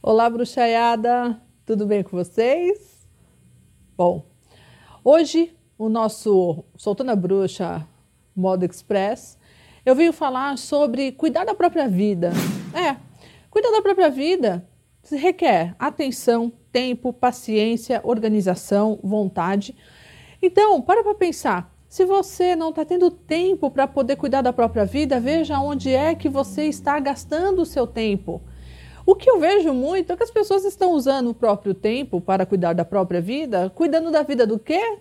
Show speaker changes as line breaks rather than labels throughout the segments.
Olá, bruxaiada! Tudo bem com vocês? Bom, hoje o nosso Soltando a Bruxa Modo Express, eu vim falar sobre cuidar da própria vida. É, cuidar da própria vida requer atenção, tempo, paciência, organização, vontade. Então, para para pensar. Se você não está tendo tempo para poder cuidar da própria vida, veja onde é que você está gastando o seu tempo. O que eu vejo muito é que as pessoas estão usando o próprio tempo para cuidar da própria vida, cuidando da vida do quê?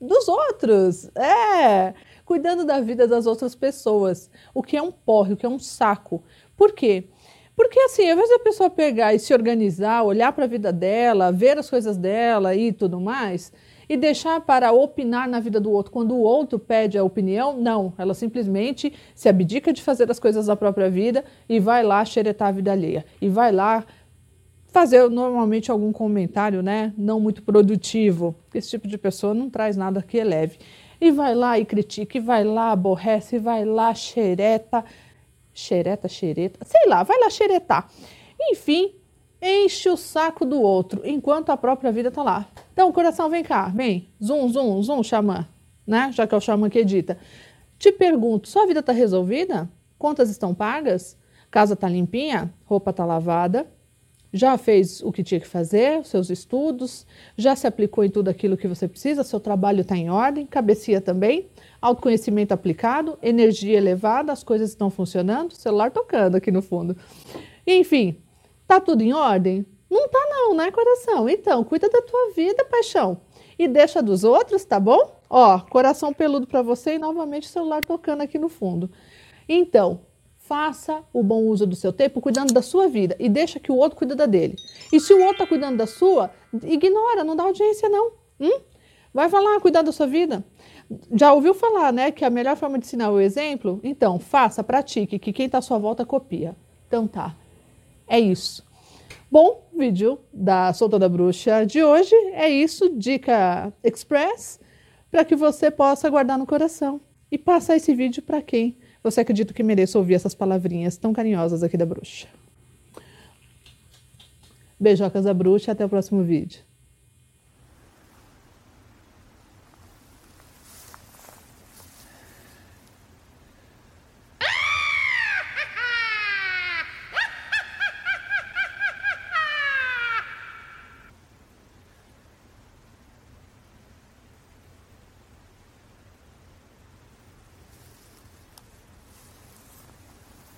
Dos outros. É, cuidando da vida das outras pessoas. O que é um porre, o que é um saco. Por quê? Porque assim, ao invés da pessoa pegar e se organizar, olhar para a vida dela, ver as coisas dela e tudo mais, e deixar para opinar na vida do outro quando o outro pede a opinião, não. Ela simplesmente se abdica de fazer as coisas da própria vida e vai lá xeretar a vida alheia. E vai lá fazer normalmente algum comentário, né, não muito produtivo. Esse tipo de pessoa não traz nada que eleve. E vai lá e critica, e vai lá, aborrece, e vai lá, xereta, xereta, xereta, sei lá, vai lá xeretar. Enfim, enche o saco do outro, enquanto a própria vida está lá. Então, coração, vem cá, vem, zum, zum, zum, xamã, né? Já que é o xamã que edita. Te pergunto, sua vida está resolvida? Contas estão pagas? Casa está limpinha? Roupa está lavada? Já fez o que tinha que fazer, seus estudos? Já se aplicou em tudo aquilo que você precisa? Seu trabalho está em ordem? Cabecia também? Autoconhecimento aplicado? Energia elevada? As coisas estão funcionando? Celular tocando aqui no fundo. Enfim, Tá tudo em ordem? Não tá não, né, coração? Então, cuida da tua vida, paixão. E deixa dos outros, tá bom? Ó, coração peludo para você e novamente celular tocando aqui no fundo. Então, faça o bom uso do seu tempo cuidando da sua vida e deixa que o outro cuida da dele. E se o outro tá cuidando da sua, ignora, não dá audiência não. Hum? Vai falar, cuidar da sua vida. Já ouviu falar, né, que a melhor forma de ensinar é o exemplo? Então, faça, pratique, que quem está à sua volta copia. Então tá. É isso. Bom, vídeo da Solta da Bruxa de hoje é isso, dica express, para que você possa guardar no coração e passar esse vídeo para quem você acredita que mereça ouvir essas palavrinhas tão carinhosas aqui da bruxa. Beijocas da bruxa, até o próximo vídeo.